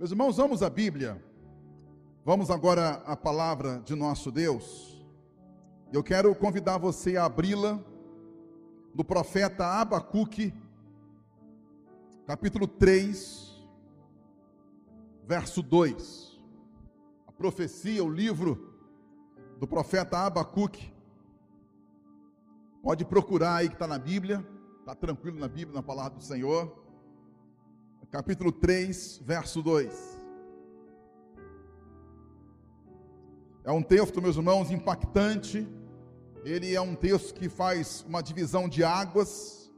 Meus irmãos, vamos à Bíblia. Vamos agora à palavra de nosso Deus. Eu quero convidar você a abri-la no profeta Abacuque, capítulo 3, verso 2. A profecia, o livro do profeta Abacuque. Pode procurar aí que está na Bíblia, está tranquilo na Bíblia, na palavra do Senhor capítulo 3, verso 2. É um texto, meus irmãos, impactante. Ele é um texto que faz uma divisão de águas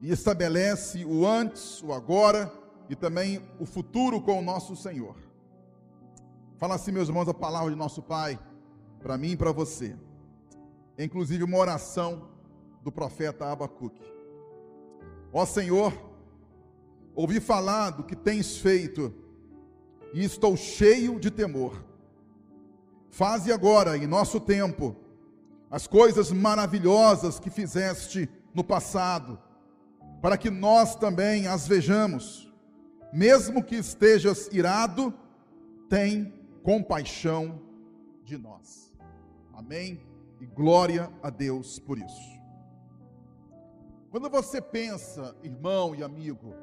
e estabelece o antes, o agora e também o futuro com o nosso Senhor. Fala assim, meus irmãos, a palavra de nosso Pai para mim e para você. É inclusive uma oração do profeta Abacuque. Ó Senhor, ouvi falar do que tens feito e estou cheio de temor. Faze agora, em nosso tempo, as coisas maravilhosas que fizeste no passado, para que nós também as vejamos. Mesmo que estejas irado, tem compaixão de nós. Amém? E glória a Deus por isso. Quando você pensa, irmão e amigo,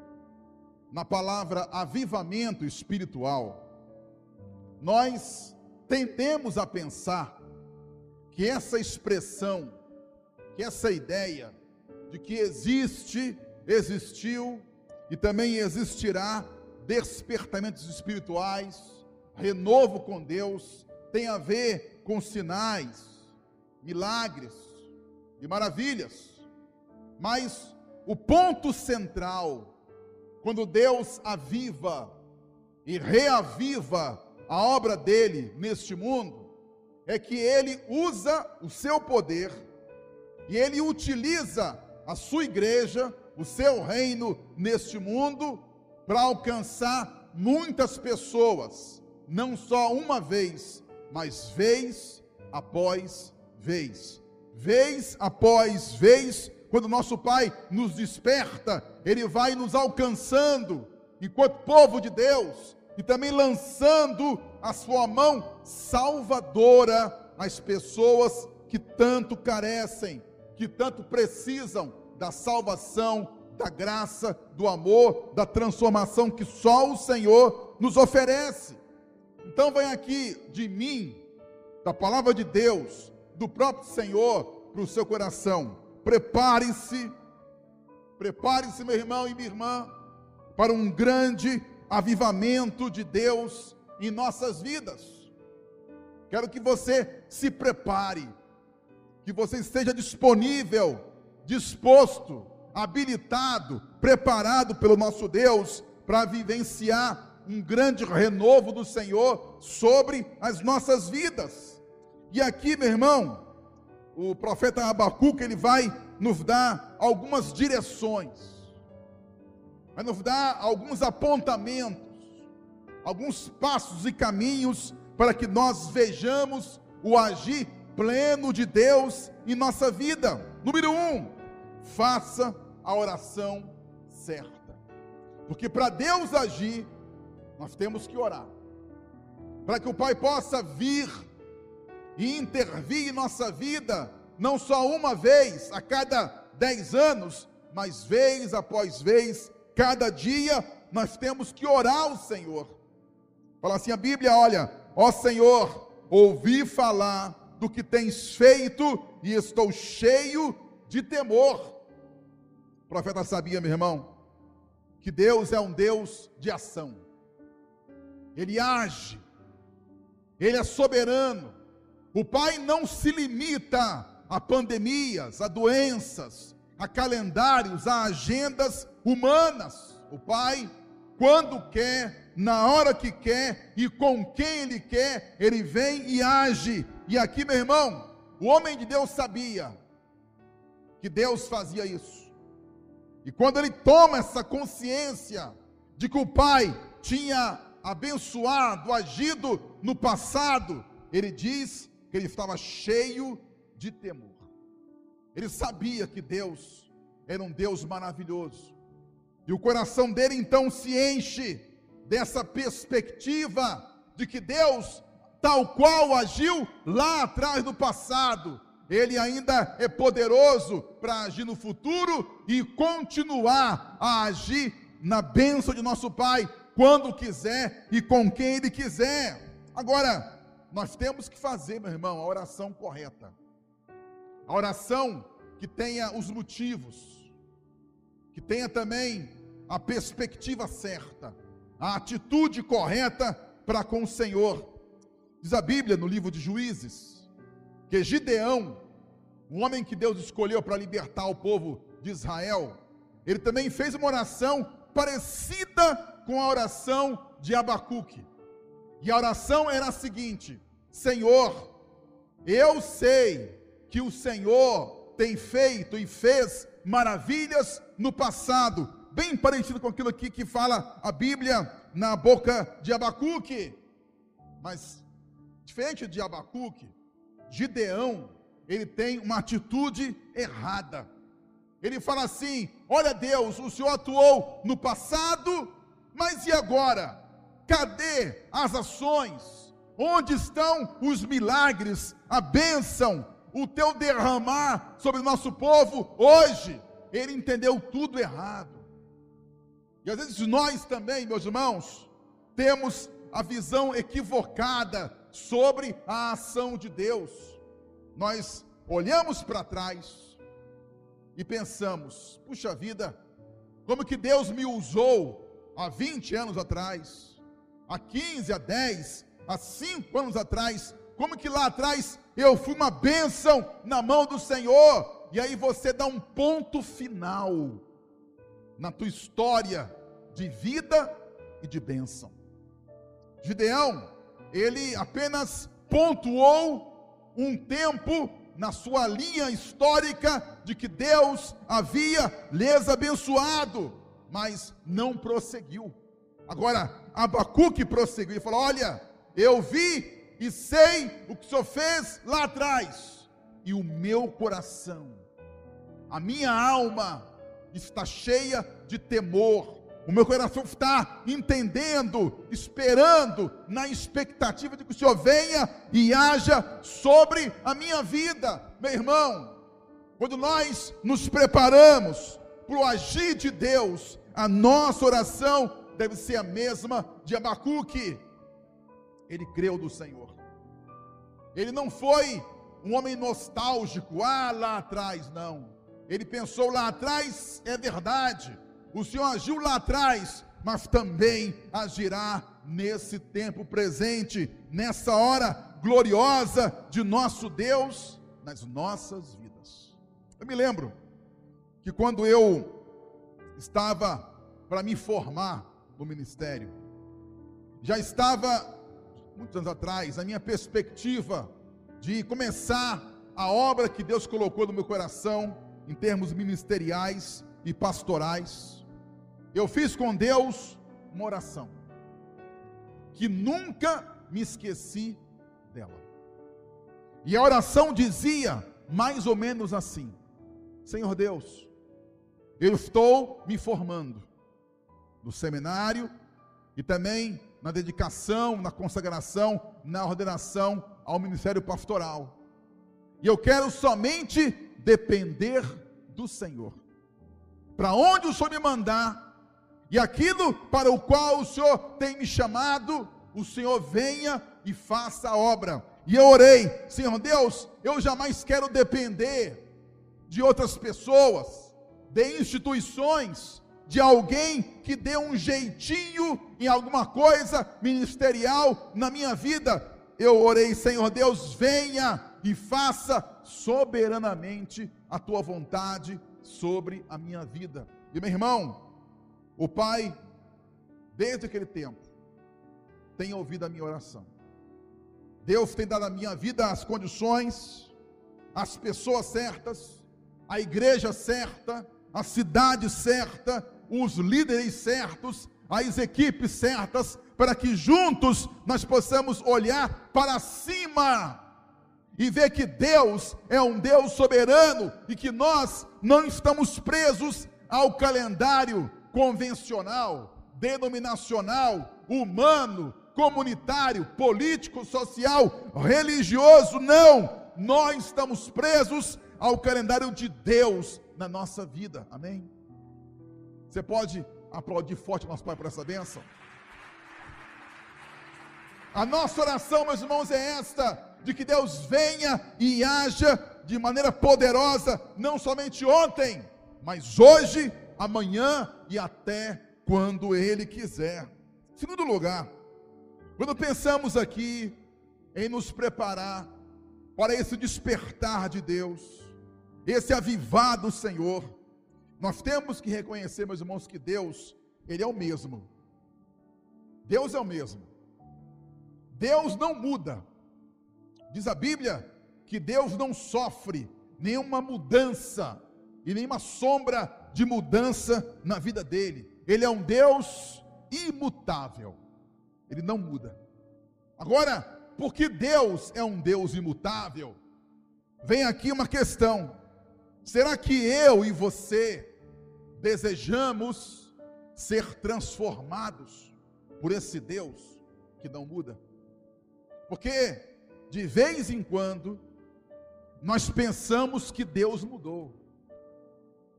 na palavra avivamento espiritual, nós tendemos a pensar que essa expressão, que essa ideia de que existe, existiu e também existirá despertamentos espirituais, renovo com Deus, tem a ver com sinais, milagres e maravilhas. Mas o ponto central quando Deus aviva e reaviva a obra dele neste mundo, é que ele usa o seu poder e ele utiliza a sua igreja, o seu reino neste mundo, para alcançar muitas pessoas, não só uma vez, mas vez após vez, vez após vez, quando nosso Pai nos desperta, Ele vai nos alcançando, enquanto povo de Deus, e também lançando a sua mão salvadora às pessoas que tanto carecem, que tanto precisam da salvação, da graça, do amor, da transformação que só o Senhor nos oferece. Então, vem aqui de mim, da palavra de Deus, do próprio Senhor, para o seu coração Prepare-se, prepare-se, meu irmão e minha irmã, para um grande avivamento de Deus em nossas vidas. Quero que você se prepare, que você esteja disponível, disposto, habilitado, preparado pelo nosso Deus para vivenciar um grande renovo do Senhor sobre as nossas vidas. E aqui, meu irmão, o profeta Abacuque, ele vai nos dar algumas direções, vai nos dar alguns apontamentos, alguns passos e caminhos para que nós vejamos o agir pleno de Deus em nossa vida. Número um, faça a oração certa, porque para Deus agir, nós temos que orar, para que o Pai possa vir e intervir em nossa vida, não só uma vez a cada dez anos, mas vez após vez, cada dia, nós temos que orar ao Senhor. Fala assim a Bíblia: olha, ó Senhor, ouvi falar do que tens feito e estou cheio de temor. O profeta sabia, meu irmão, que Deus é um Deus de ação, Ele age, Ele é soberano, o Pai não se limita a pandemias, a doenças, a calendários, a agendas humanas. O Pai, quando quer, na hora que quer e com quem Ele quer, Ele vem e age. E aqui, meu irmão, o homem de Deus sabia que Deus fazia isso. E quando ele toma essa consciência de que o Pai tinha abençoado, agido no passado, ele diz que ele estava cheio de temor. Ele sabia que Deus era um Deus maravilhoso. E o coração dele então se enche dessa perspectiva de que Deus, tal qual agiu lá atrás no passado, ele ainda é poderoso para agir no futuro e continuar a agir na bênção de nosso Pai, quando quiser e com quem Ele quiser. Agora, nós temos que fazer, meu irmão, a oração correta. A oração que tenha os motivos, que tenha também a perspectiva certa, a atitude correta para com o Senhor. Diz a Bíblia no livro de Juízes que Gideão, um homem que Deus escolheu para libertar o povo de Israel, ele também fez uma oração parecida com a oração de Abacuque. E a oração era a seguinte: Senhor, eu sei que o Senhor tem feito e fez maravilhas no passado, bem parecido com aquilo aqui que fala a Bíblia na boca de Abacuque. Mas, diferente de Abacuque, Gideão, ele tem uma atitude errada. Ele fala assim: Olha, Deus, o Senhor atuou no passado, mas e agora? Cadê as ações? Onde estão os milagres, a bênção, o teu derramar sobre o nosso povo hoje? Ele entendeu tudo errado. E às vezes nós também, meus irmãos, temos a visão equivocada sobre a ação de Deus. Nós olhamos para trás, e pensamos: puxa vida, como que Deus me usou há 20 anos atrás, há 15, há 10, há 5 anos atrás, como que lá atrás eu fui uma bênção na mão do Senhor, e aí você dá um ponto final na tua história de vida e de bênção. Gideão, ele apenas pontuou um tempo na sua linha histórica de que Deus havia lhes abençoado, mas não prosseguiu. Agora, Abacuque prosseguiu e falou: Olha, eu vi e sei o que o Senhor fez lá atrás, e o meu coração, a minha alma está cheia de temor o meu coração está entendendo, esperando, na expectativa de que o Senhor venha e haja sobre a minha vida. Meu irmão, quando nós nos preparamos para o agir de Deus, a nossa oração deve ser a mesma de Abacuque. Ele creu do Senhor. Ele não foi um homem nostálgico, ah, lá atrás, não. Ele pensou lá atrás, é verdade o Senhor agiu lá atrás, mas também agirá nesse tempo presente, nessa hora gloriosa de nosso Deus, nas nossas vidas. Eu me lembro que quando eu estava para me formar no ministério, já estava, muitos anos atrás, a minha perspectiva de começar a obra que Deus colocou no meu coração, em termos ministeriais e pastorais. Eu fiz com Deus uma oração, que nunca me esqueci dela. E a oração dizia mais ou menos assim: Senhor Deus, eu estou me formando no seminário e também na dedicação, na consagração, na ordenação ao ministério pastoral. E eu quero somente depender do Senhor. Para onde o Senhor me mandar, e aquilo para o qual o Senhor tem me chamado, o Senhor venha e faça a obra. E eu orei, Senhor Deus, eu jamais quero depender de outras pessoas, de instituições, de alguém que dê um jeitinho em alguma coisa ministerial na minha vida. Eu orei, Senhor Deus, venha e faça soberanamente a tua vontade sobre a minha vida. E meu irmão, o Pai, desde aquele tempo, tem ouvido a minha oração. Deus tem dado à minha vida as condições, as pessoas certas, a igreja certa, a cidade certa, os líderes certos, as equipes certas, para que juntos nós possamos olhar para cima e ver que Deus é um Deus soberano e que nós não estamos presos ao calendário convencional. denominacional, humano, comunitário, político, social, religioso, não. Nós estamos presos ao calendário de Deus na nossa vida. Amém? Você pode aplaudir forte nosso Pai por essa bênção? A nossa oração, meus irmãos, é esta: de que Deus venha e haja de maneira poderosa, não somente ontem, mas hoje, amanhã e até quando Ele quiser. Segundo lugar, quando pensamos aqui em nos preparar para esse despertar de Deus, esse avivar do Senhor, nós temos que reconhecer, meus irmãos, que Deus, Ele é o mesmo. Deus é o mesmo. Deus não muda. Diz a Bíblia que Deus não sofre nenhuma mudança e nenhuma sombra de mudança na vida dele. Ele é um Deus imutável. Ele não muda. Agora, porque Deus é um Deus imutável, vem aqui uma questão: será que eu e você desejamos ser transformados por esse Deus que não muda? Porque de vez em quando nós pensamos que Deus mudou.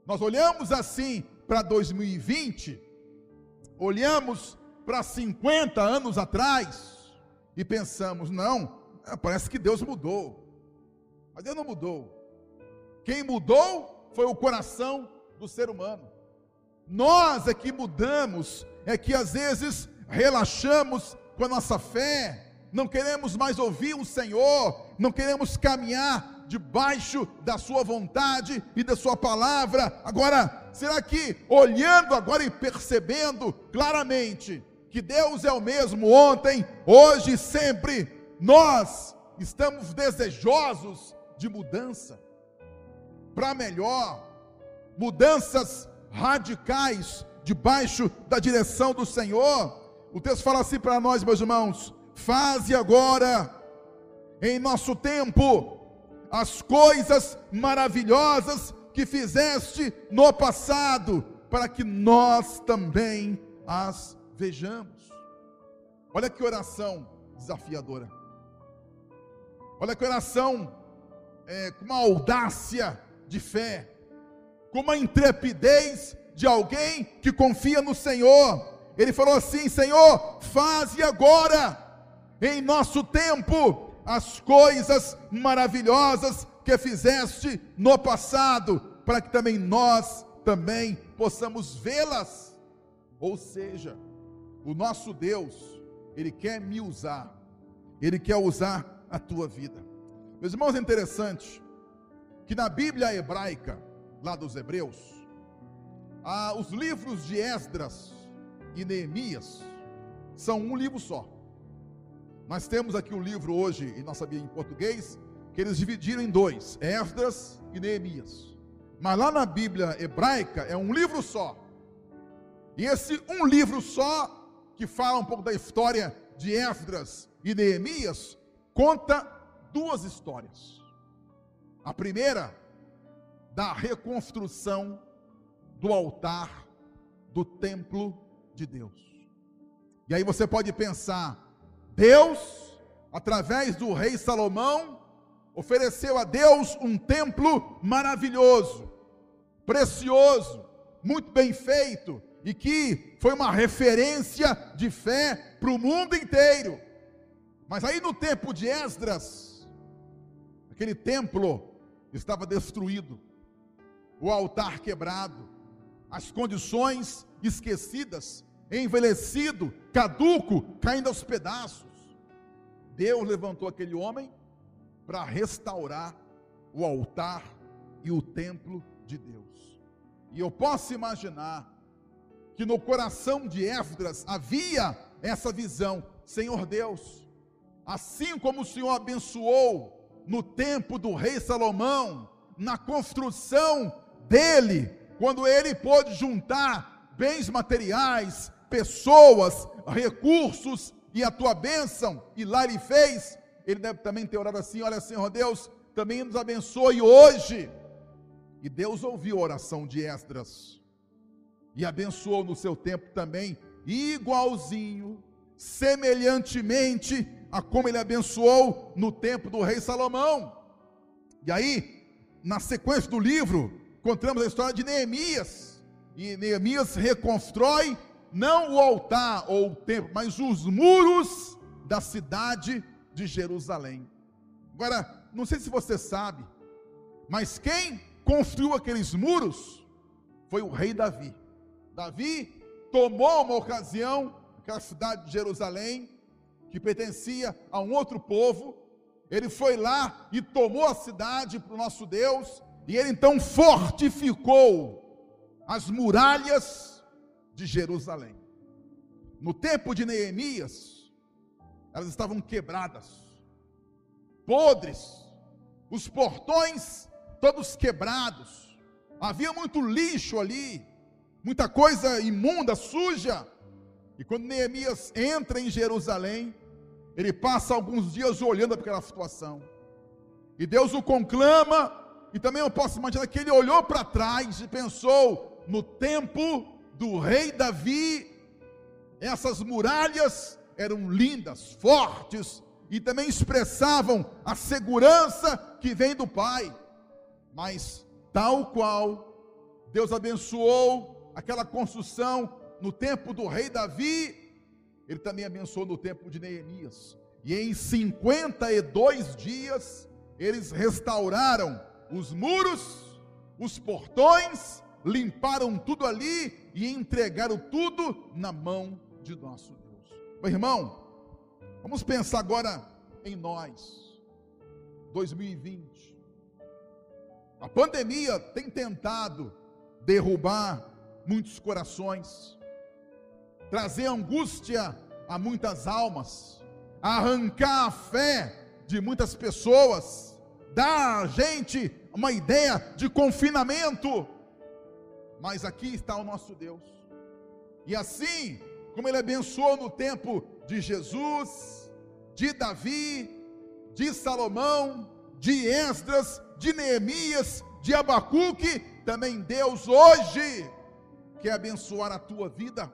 Nós olhamos assim para 2020, olhamos para 50 anos atrás e pensamos: não, é, parece que Deus mudou. Mas Deus não mudou. Quem mudou foi o coração do ser humano. Nós é que mudamos, é que às vezes relaxamos com a nossa fé, não queremos mais ouvir o Senhor, não queremos caminhar debaixo da Sua vontade e da Sua palavra. Agora, será que olhando agora e percebendo claramente que Deus é o mesmo ontem, hoje e sempre, nós estamos desejosos de mudança para melhor, mudanças radicais debaixo da direção do Senhor? O texto fala assim para nós, meus irmãos: faze agora, em nosso tempo, as coisas maravilhosas que fizeste no passado, para que nós também as vejamos. Olha que oração desafiadora. Olha que oração é, com uma audácia de fé, com uma intrepidez de alguém que confia no Senhor. Ele falou assim: Senhor, faze agora em nosso tempo as coisas maravilhosas que fizeste no passado, para que também nós também possamos vê-las. Ou seja, o nosso Deus, ele quer me usar. Ele quer usar a tua vida. Meus irmãos, é interessante que na Bíblia hebraica, lá dos Hebreus, ah, os livros de Esdras e Neemias são um livro só. Nós temos aqui um livro hoje, em nossa Bíblia em português, que eles dividiram em dois, Esdras e Neemias. Mas lá na Bíblia hebraica é um livro só. E esse um livro só, que fala um pouco da história de Esdras e Neemias, conta duas histórias. A primeira, da reconstrução do altar do templo de Deus. E aí você pode pensar, Deus, através do rei Salomão, ofereceu a Deus um templo maravilhoso, precioso, muito bem feito, e que foi uma referência de fé para o mundo inteiro. Mas aí no tempo de Esdras, aquele templo estava destruído, o altar quebrado, as condições esquecidas, envelhecido, caduco, caindo aos pedaços. Deus levantou aquele homem para restaurar o altar e o templo de Deus. E eu posso imaginar que no coração de Esdras havia essa visão: Senhor Deus, assim como o Senhor abençoou no tempo do rei Salomão, na construção dele, quando ele pôde juntar bens materiais, pessoas, recursos e a tua bênção, e lá ele fez, ele deve também ter orado assim: olha, Senhor Deus, também nos abençoe hoje. E Deus ouviu a oração de Esdras e abençoou no seu tempo também igualzinho, semelhantemente a como ele abençoou no tempo do rei Salomão. E aí, na sequência do livro, encontramos a história de Neemias. E Neemias reconstrói não o altar ou o templo, mas os muros da cidade de Jerusalém. Agora, não sei se você sabe, mas quem construiu aqueles muros foi o rei Davi. Davi tomou uma ocasião, aquela cidade de Jerusalém, que pertencia a um outro povo, ele foi lá e tomou a cidade para o nosso Deus, e ele então fortificou as muralhas de Jerusalém. No tempo de Neemias, elas estavam quebradas, podres, os portões todos quebrados, havia muito lixo ali, muita coisa imunda, suja. E quando Neemias entra em Jerusalém, ele passa alguns dias olhando para aquela situação. E Deus o conclama, e também eu posso imaginar que ele olhou para trás e pensou no tempo do rei Davi, essas muralhas eram lindas, fortes e também expressavam a segurança que vem do Pai. Mas tal qual Deus abençoou aquela construção no tempo do rei Davi, ele também abençoou no tempo de Neemias. E em 52 dias, eles restauraram os muros, os portões, limparam tudo ali e entregaram tudo na mão de nosso Deus. Meu irmão, vamos pensar agora em nós, 2020. A pandemia tem tentado derrubar muitos corações, trazer angústia a muitas almas, arrancar a fé de muitas pessoas, dar a gente uma ideia de confinamento. Mas aqui está o nosso Deus. E assim como ele abençoou no tempo de Jesus, de Davi, de Salomão, de Esdras, de Neemias, de Abacuque, também Deus hoje quer abençoar a tua vida,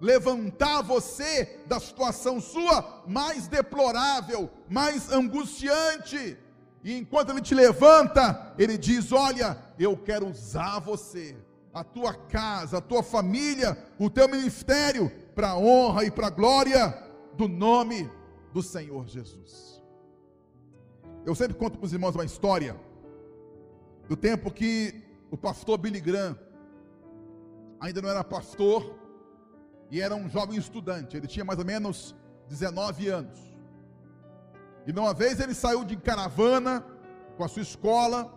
levantar você da situação sua mais deplorável, mais angustiante. E enquanto ele te levanta, ele diz: Olha, eu quero usar você, a tua casa, a tua família, o teu ministério, para a honra e para a glória do nome do Senhor Jesus. Eu sempre conto para os irmãos uma história do tempo que o pastor Billy Graham ainda não era pastor e era um jovem estudante. Ele tinha mais ou menos 19 anos. E uma vez ele saiu de caravana com a sua escola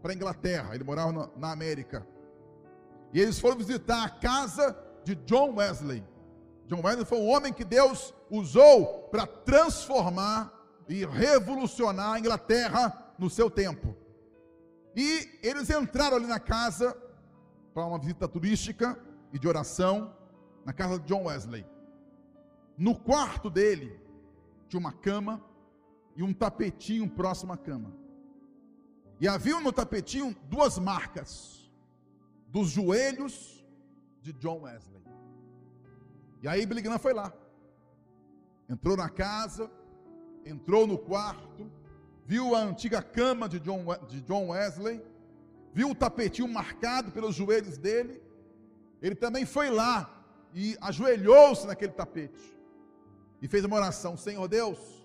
para a Inglaterra. Ele morava na, na América. E eles foram visitar a casa de John Wesley. John Wesley foi um homem que Deus usou para transformar e revolucionar a Inglaterra no seu tempo. E eles entraram ali na casa para uma visita turística e de oração, na casa de John Wesley. No quarto dele tinha uma cama e um tapetinho próximo à cama. E havia no tapetinho duas marcas dos joelhos de John Wesley. E aí Billy Graham foi lá. Entrou na casa, entrou no quarto, viu a antiga cama de John, de John Wesley, viu o tapetinho marcado pelos joelhos dele, ele também foi lá e ajoelhou-se naquele tapete e fez uma oração: Senhor Deus,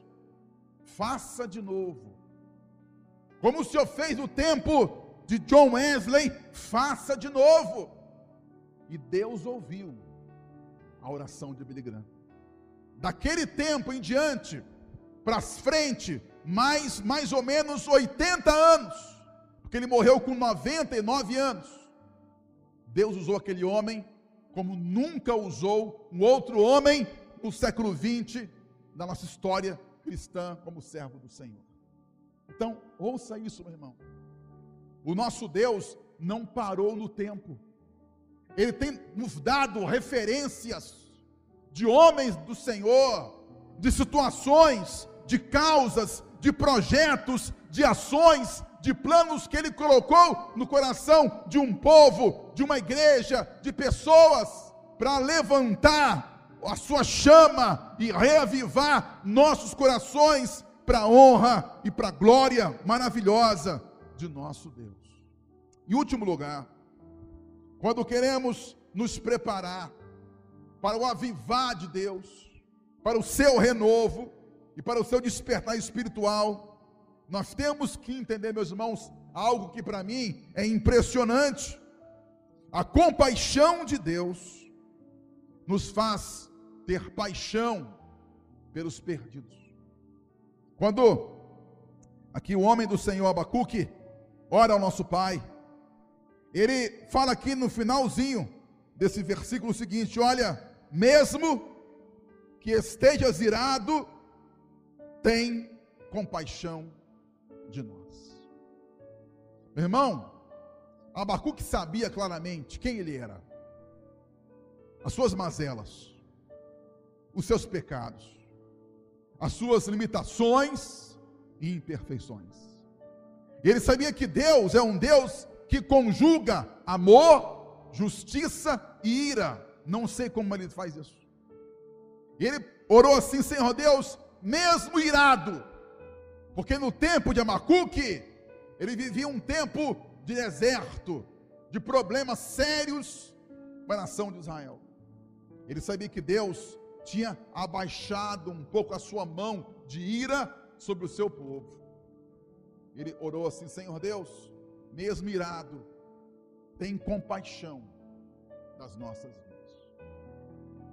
faça de novo, como o Senhor fez no tempo de John Wesley, faça de novo. E Deus ouviu a oração de Billy Graham. Daquele tempo em diante, para frente, mais, mais ou menos 80 anos, porque ele morreu com 99 anos. Deus usou aquele homem como nunca usou um outro homem no século 20 da nossa história cristã como servo do Senhor. Então, ouça isso, meu irmão. O nosso Deus não parou no tempo. Ele tem nos dado referências de homens do Senhor, de situações, de causas, de projetos, de ações, de planos que Ele colocou no coração de um povo, de uma igreja, de pessoas, para levantar a sua chama e reavivar nossos corações para a honra e para a glória maravilhosa de nosso Deus. Em último lugar, quando queremos nos preparar para o avivar de Deus, para o seu renovo e para o seu despertar espiritual, nós temos que entender, meus irmãos, algo que para mim é impressionante. A compaixão de Deus nos faz ter paixão pelos perdidos. Quando aqui o homem do Senhor Abacuque ora ao nosso Pai, ele fala aqui no finalzinho desse versículo seguinte: olha, mesmo que estejas irado, tem compaixão de nós. Meu irmão, Abacuque sabia claramente quem ele era, as suas mazelas, os seus pecados, as suas limitações e imperfeições. Ele sabia que Deus é um Deus que conjuga amor, justiça e ira. Não sei como ele faz isso. Ele orou assim, Senhor Deus, mesmo irado, porque no tempo de Amacuque, ele vivia um tempo de deserto, de problemas sérios para a nação de Israel. Ele sabia que Deus tinha abaixado um pouco a sua mão de ira sobre o seu povo. Ele orou assim: Senhor Deus, mesmo irado, tem compaixão das nossas vidas.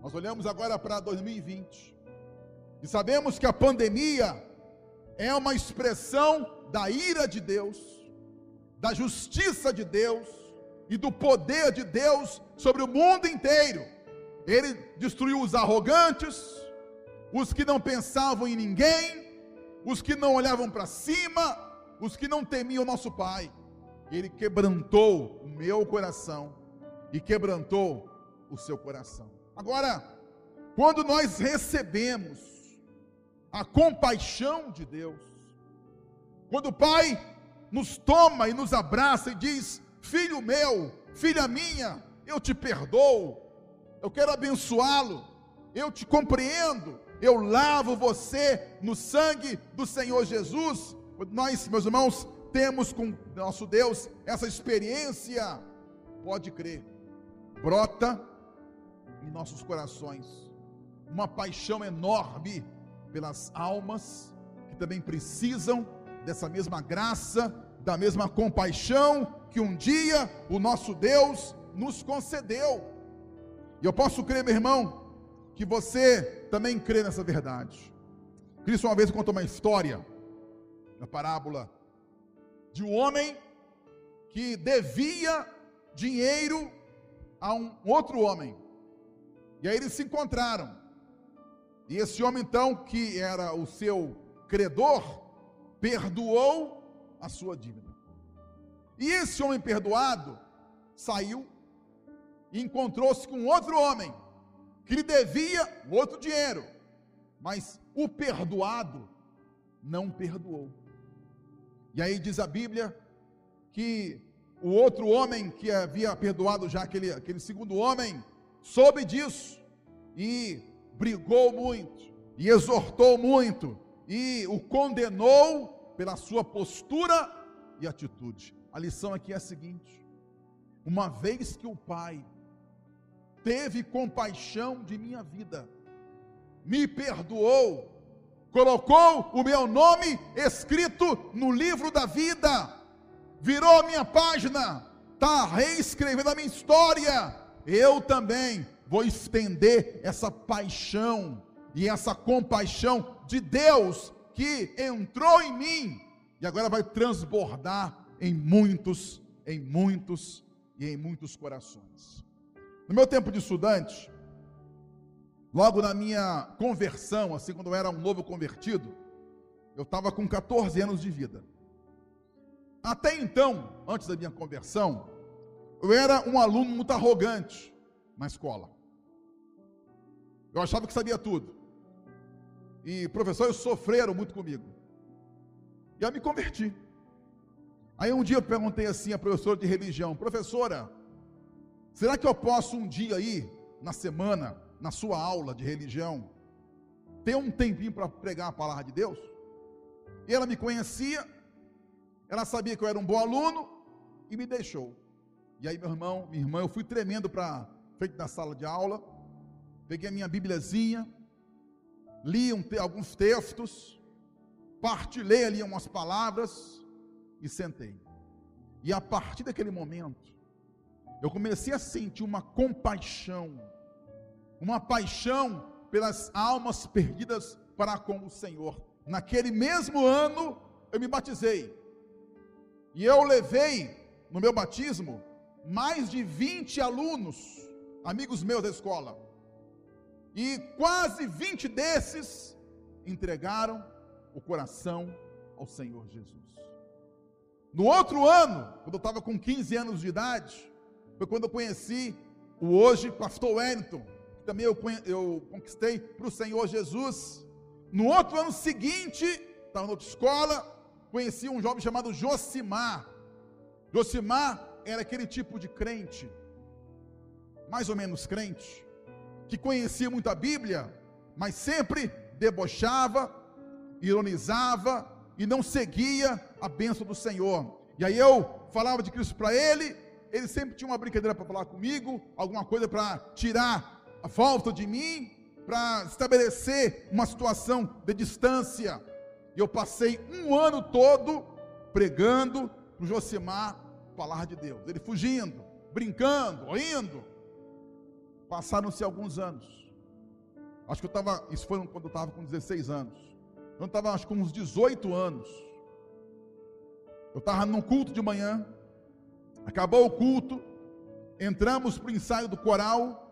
Nós olhamos agora para 2020 e sabemos que a pandemia é uma expressão da ira de Deus, da justiça de Deus e do poder de Deus sobre o mundo inteiro. Ele destruiu os arrogantes, os que não pensavam em ninguém, os que não olhavam para cima, os que não temiam nosso Pai. Ele quebrantou o meu coração e quebrantou o seu coração. Agora, quando nós recebemos a compaixão de Deus, quando o Pai nos toma e nos abraça e diz: Filho meu, filha minha, eu te perdoo, eu quero abençoá-lo, eu te compreendo, eu lavo você no sangue do Senhor Jesus. Nós, meus irmãos, temos com nosso Deus essa experiência, pode crer, brota em nossos corações uma paixão enorme pelas almas que também precisam dessa mesma graça, da mesma compaixão que um dia o nosso Deus nos concedeu. E eu posso crer, meu irmão, que você também crê nessa verdade. Cristo uma vez contou uma história, na parábola, de um homem que devia dinheiro a um outro homem. E aí eles se encontraram. E esse homem, então, que era o seu credor, perdoou a sua dívida. E esse homem perdoado saiu e encontrou-se com outro homem que lhe devia outro dinheiro, mas o perdoado não perdoou. E aí diz a Bíblia que o outro homem que havia perdoado já aquele, aquele segundo homem soube disso e brigou muito, e exortou muito, e o condenou pela sua postura e atitude. A lição aqui é a seguinte: uma vez que o Pai teve compaixão de minha vida, me perdoou, colocou o meu nome escrito no livro da vida, virou a minha página, está reescrevendo a minha história. Eu também vou estender essa paixão e essa compaixão de Deus que entrou em mim e agora vai transbordar em muitos, em muitos e em muitos corações. No meu tempo de estudante, logo na minha conversão, assim quando eu era um novo convertido, eu estava com 14 anos de vida. Até então, antes da minha conversão, eu era um aluno muito arrogante na escola. Eu achava que sabia tudo. E professores sofreram muito comigo. E eu me converti. Aí um dia eu perguntei assim à professora de religião: professora, Será que eu posso um dia aí, na semana, na sua aula de religião, ter um tempinho para pregar a palavra de Deus. E ela me conhecia, ela sabia que eu era um bom aluno e me deixou. E aí, meu irmão, minha irmã, eu fui tremendo para frente da sala de aula, peguei a minha Bíbliazinha, li um, alguns textos, partilhei ali umas palavras e sentei. E a partir daquele momento, eu comecei a sentir uma compaixão, uma paixão pelas almas perdidas para com o Senhor. Naquele mesmo ano, eu me batizei. E eu levei no meu batismo mais de 20 alunos, amigos meus da escola. E quase 20 desses entregaram o coração ao Senhor Jesus. No outro ano, quando eu estava com 15 anos de idade, foi quando eu conheci o hoje pastor Wellington, que também eu, eu conquistei para o Senhor Jesus. No outro ano seguinte, estava na outra escola, conheci um jovem chamado Josimar. Josimar era aquele tipo de crente, mais ou menos crente, que conhecia muito a Bíblia, mas sempre debochava, ironizava e não seguia a bênção do Senhor. E aí eu falava de Cristo para ele, ele sempre tinha uma brincadeira para falar comigo, alguma coisa para tirar a falta de mim, para estabelecer uma situação de distância. E eu passei um ano todo pregando para o Josimar palavra de Deus. Ele fugindo, brincando, rindo. Passaram-se alguns anos. Acho que eu estava, isso foi quando eu estava com 16 anos. Eu estava, acho que com uns 18 anos. Eu estava num culto de manhã. Acabou o culto. Entramos para o ensaio do coral.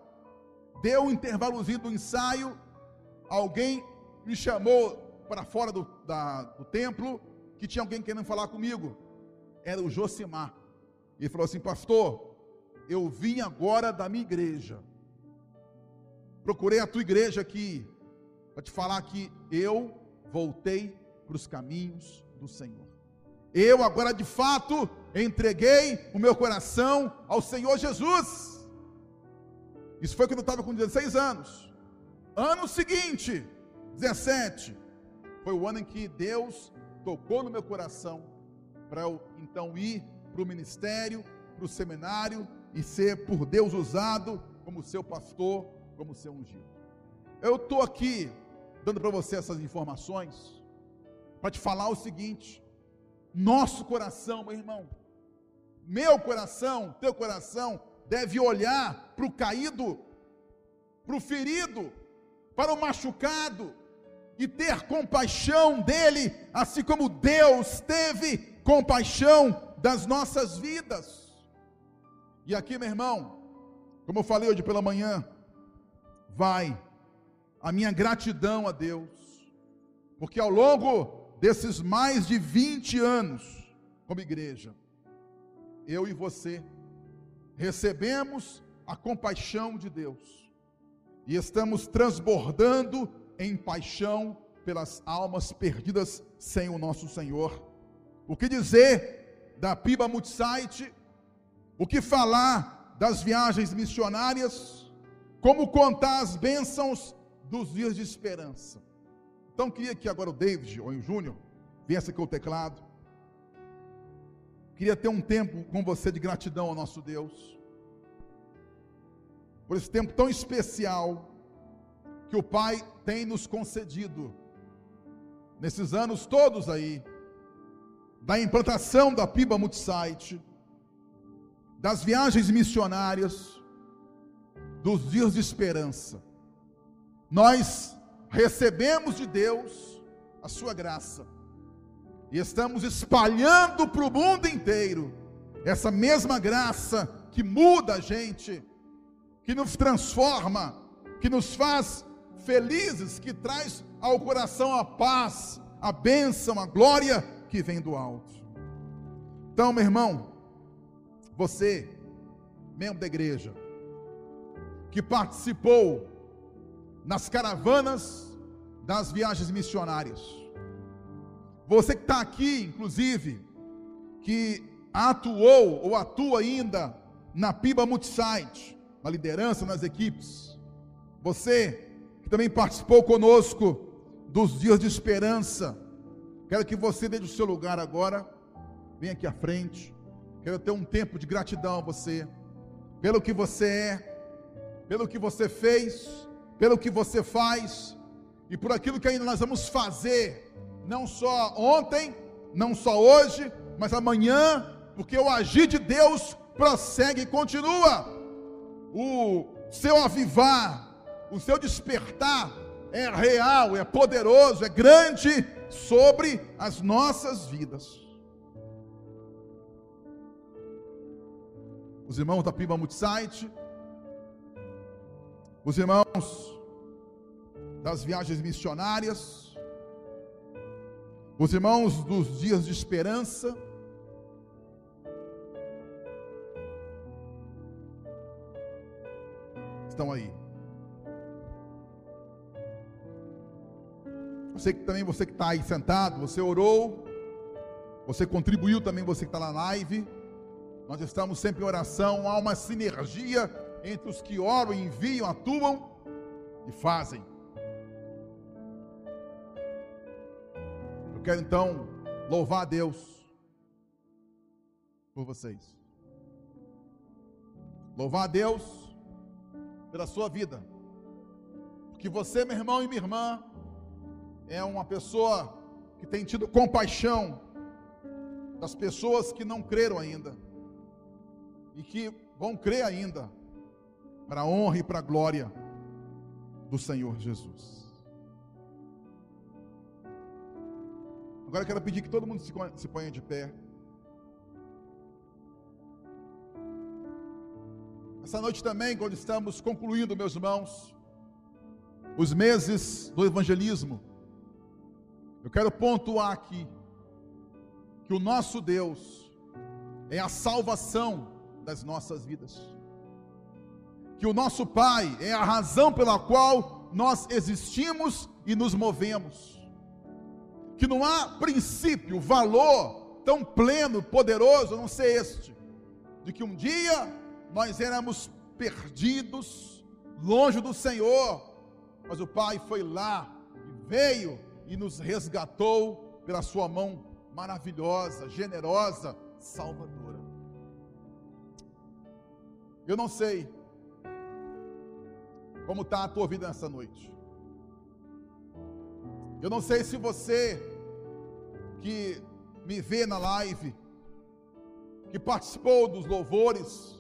Deu um intervalozinho do ensaio. Alguém me chamou para fora do, da, do templo. Que tinha alguém querendo falar comigo. Era o Josimar. E falou assim: Pastor, eu vim agora da minha igreja. Procurei a tua igreja aqui para te falar que eu voltei para os caminhos do Senhor. Eu agora de fato entreguei o meu coração ao Senhor Jesus. Isso foi quando eu estava com 16 anos. Ano seguinte, 17, foi o ano em que Deus tocou no meu coração para eu então ir para o ministério, para o seminário e ser por Deus usado como seu pastor, como seu ungido. Eu estou aqui dando para você essas informações para te falar o seguinte: nosso coração, meu irmão, meu coração, teu coração, deve olhar para o caído, para o ferido, para o machucado e ter compaixão dele, assim como Deus teve compaixão das nossas vidas. E aqui, meu irmão, como eu falei hoje pela manhã, vai a minha gratidão a Deus, porque ao longo desses mais de 20 anos como igreja, eu e você recebemos a compaixão de Deus e estamos transbordando em paixão pelas almas perdidas sem o nosso Senhor. O que dizer da Piba Multisite, o que falar das viagens missionárias, como contar as bênçãos dos dias de esperança. Então queria que agora o David ou o Júnior viesse aqui o teclado. Queria ter um tempo com você de gratidão ao nosso Deus. Por esse tempo tão especial que o Pai tem nos concedido nesses anos todos aí da implantação da Piba Multisite, das viagens missionárias, dos dias de esperança. Nós recebemos de Deus a sua graça e estamos espalhando para o mundo inteiro essa mesma graça que muda a gente, que nos transforma, que nos faz felizes, que traz ao coração a paz, a bênção, a glória que vem do alto. Então, meu irmão, você, membro da igreja, que participou nas caravanas das viagens missionárias, você que está aqui, inclusive, que atuou ou atua ainda na Piba Multisite, na liderança, nas equipes, Você que também participou conosco dos dias de esperança, quero que você, desde o seu lugar agora, venha aqui à frente. Quero ter um tempo de gratidão a você, pelo que você é, pelo que você fez, pelo que você faz e por aquilo que ainda nós vamos fazer, não só ontem, não só hoje, mas amanhã, porque o agir de Deus prossegue e continua. O seu avivar, o seu despertar é real, é poderoso, é grande sobre as nossas vidas. Os irmãos da Prima Multisite, os irmãos das viagens missionárias, os irmãos dos dias de esperança, estão aí. Você que também, você que está aí sentado, você orou, você contribuiu também, você que está na live. Nós estamos sempre em oração, há uma sinergia entre os que oram, enviam, atuam e fazem. Eu quero então louvar a Deus por vocês. Louvar a Deus pela sua vida. Porque você, meu irmão e minha irmã, é uma pessoa que tem tido compaixão das pessoas que não creram ainda e que vão crer ainda, para a honra e para a glória do Senhor Jesus. Agora eu quero pedir que todo mundo se ponha de pé. Essa noite também, quando estamos concluindo, meus irmãos, os meses do evangelismo, eu quero pontuar aqui que o nosso Deus é a salvação das nossas vidas. Que o nosso Pai é a razão pela qual nós existimos e nos movemos. Que não há princípio, valor tão pleno, poderoso, a não ser este, de que um dia nós éramos perdidos, longe do Senhor, mas o Pai foi lá veio e nos resgatou pela Sua mão maravilhosa, generosa, salvadora. Eu não sei como está a tua vida nessa noite. Eu não sei se você que me vê na live, que participou dos louvores,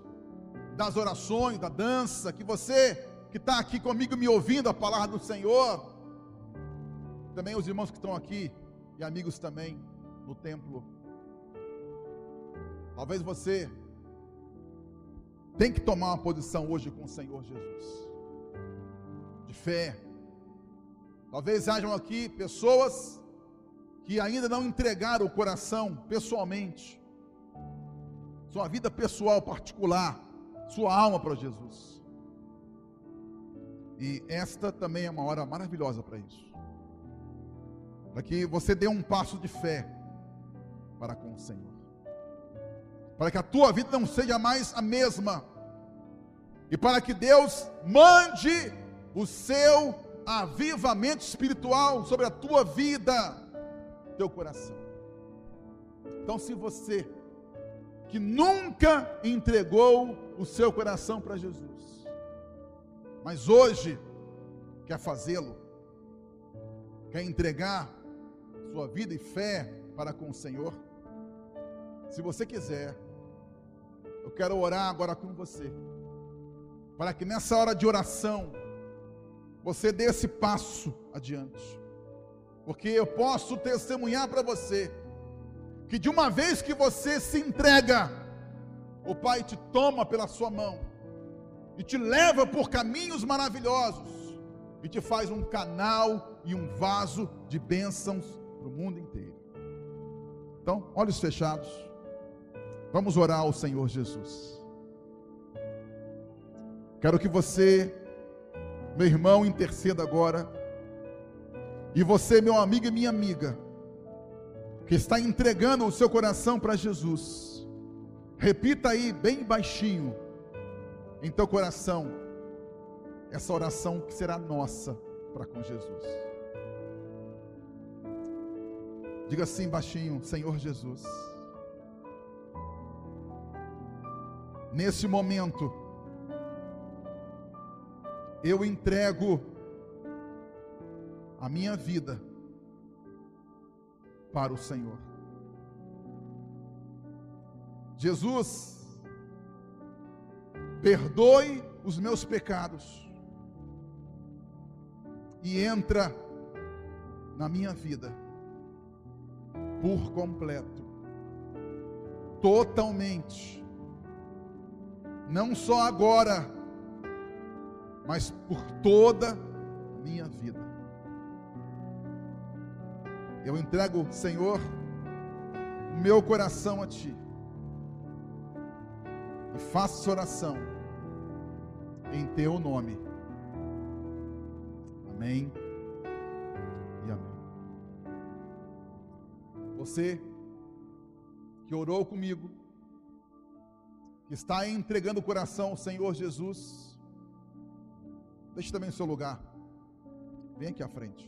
das orações, da dança, que você que está aqui comigo me ouvindo a palavra do Senhor, também os irmãos que estão aqui e amigos também no templo. Talvez você tem que tomar uma posição hoje com o Senhor Jesus, de fé. Talvez hajam aqui pessoas que ainda não entregaram o coração pessoalmente, sua vida pessoal particular sua alma para Jesus. E esta também é uma hora maravilhosa para isso. Para que você dê um passo de fé para com o Senhor. Para que a tua vida não seja mais a mesma. E para que Deus mande o seu avivamento espiritual sobre a tua vida, teu coração. Então, se você que nunca entregou o seu coração para Jesus, mas hoje quer fazê-lo, quer entregar sua vida e fé para com o Senhor. Se você quiser, eu quero orar agora com você, para que nessa hora de oração, você dê esse passo adiante, porque eu posso testemunhar para você que de uma vez que você se entrega, o Pai te toma pela sua mão e te leva por caminhos maravilhosos e te faz um canal e um vaso de bênçãos para o mundo inteiro. Então, olhos fechados, vamos orar ao Senhor Jesus. Quero que você, meu irmão, interceda agora, e você, meu amigo e minha amiga, que está entregando o seu coração para Jesus, repita aí bem baixinho em teu coração: essa oração que será nossa para com Jesus. Diga assim baixinho, Senhor Jesus. Nesse momento, eu entrego a minha vida para o Senhor. Jesus, perdoe os meus pecados e entra na minha vida por completo, totalmente, não só agora, mas por toda minha vida. Eu entrego, Senhor, o meu coração a Ti. E faço oração em Teu nome. Amém e amém. Você que orou comigo, que está entregando o coração ao Senhor Jesus, deixe também o seu lugar. Vem aqui à frente.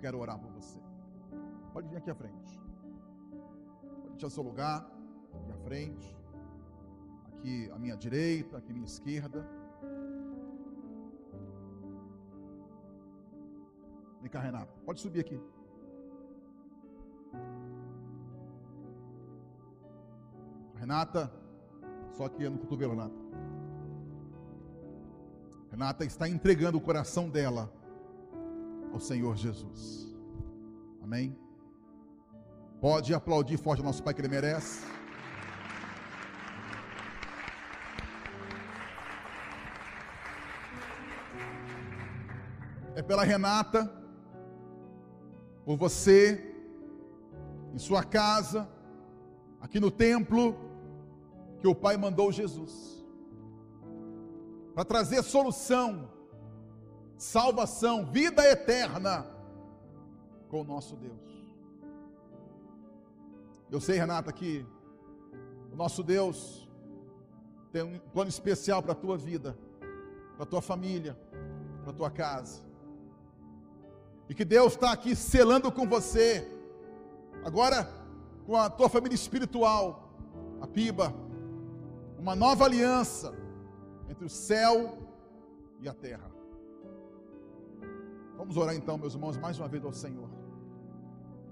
Quero orar por você. Pode vir aqui à frente. Pode deixar seu lugar aqui à frente. Aqui à minha direita, aqui à minha esquerda. Vem cá, Renato. Pode subir aqui. Renata, só aqui no cotovelo, Renata. Renata está entregando o coração dela ao Senhor Jesus. Amém? Pode aplaudir forte o nosso Pai que Ele merece. É pela Renata, por você, em sua casa, aqui no templo, que o Pai mandou Jesus para trazer solução, salvação, vida eterna com o nosso Deus. Eu sei, Renata, que o nosso Deus tem um plano especial para a tua vida, para a tua família, para a tua casa. E que Deus está aqui selando com você, agora com a tua família espiritual, a Piba, uma nova aliança entre o céu e a terra. Vamos orar então, meus irmãos, mais uma vez ao Senhor.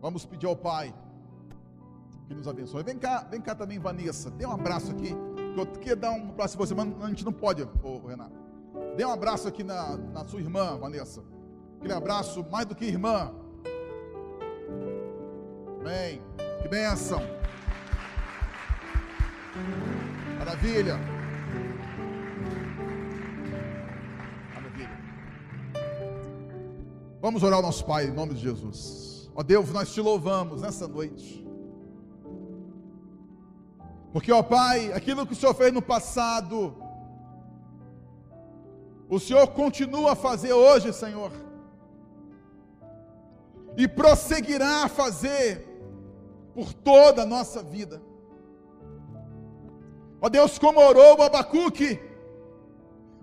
Vamos pedir ao Pai que nos abençoe. Vem cá, vem cá também, Vanessa. Dê um abraço aqui. Eu queria dar um abraço em você, mas a gente não pode, ô, Renato. Dê um abraço aqui na, na sua irmã, Vanessa. Aquele abraço mais do que irmã. Bem, que bênção. Maravilha. Vamos orar ao nosso Pai em nome de Jesus. Ó Deus, nós te louvamos nessa noite. Porque, ó Pai, aquilo que o Senhor fez no passado, o Senhor continua a fazer hoje, Senhor, e prosseguirá a fazer por toda a nossa vida. Ó Deus, como orou o Abacuque,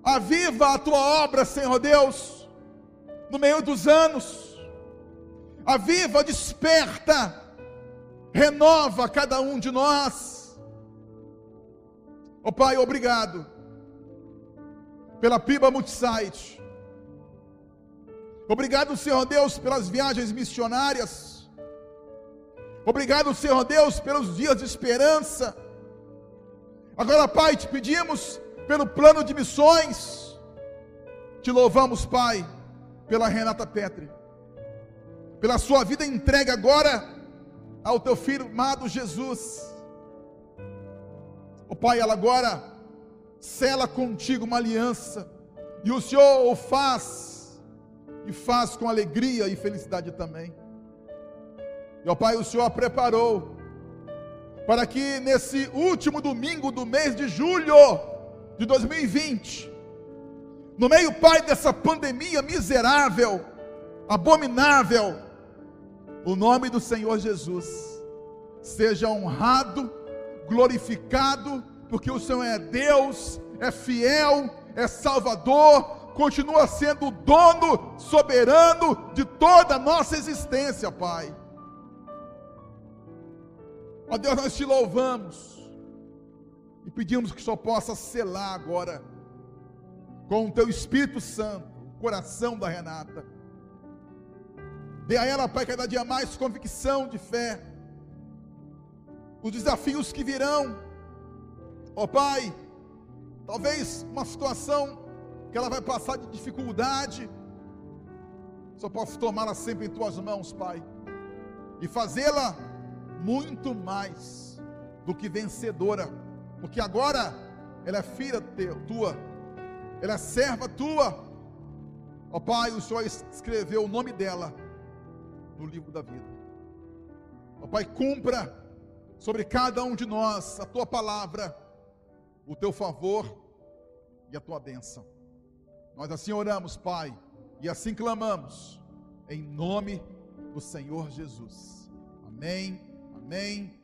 aviva a tua obra, Senhor Deus, no meio dos anos, aviva, desperta, renova cada um de nós Ó oh, Pai, obrigado pela Piba Multisite. Obrigado, Senhor Deus, pelas viagens missionárias. Obrigado, Senhor Deus, pelos dias de esperança. Agora, Pai, te pedimos pelo plano de missões. Te louvamos, Pai, pela Renata Petri, pela sua vida entregue agora ao teu filho amado Jesus. O Pai, ela agora cela contigo uma aliança, e o Senhor o faz, e faz com alegria e felicidade também. E ó Pai, o Senhor a preparou, para que nesse último domingo do mês de julho de 2020, no meio, Pai, dessa pandemia miserável, abominável, o nome do Senhor Jesus seja honrado glorificado, porque o Senhor é Deus, é fiel, é Salvador, continua sendo o dono soberano de toda a nossa existência, Pai. Ó Deus, nós te louvamos e pedimos que Senhor possa selar agora com o teu Espírito Santo o coração da Renata. Dê a ela, Pai, cada dia mais convicção de fé. Os desafios que virão, ó Pai, talvez uma situação que ela vai passar de dificuldade, só posso tomá-la sempre em tuas mãos, Pai, e fazê-la muito mais do que vencedora, porque agora ela é filha tua, ela é serva tua. Ó Pai, o Senhor escreveu o nome dela no livro da vida. Ó Pai, cumpra sobre cada um de nós a tua palavra, o teu favor e a tua bênção. Nós assim oramos, Pai, e assim clamamos, em nome do Senhor Jesus. Amém, amém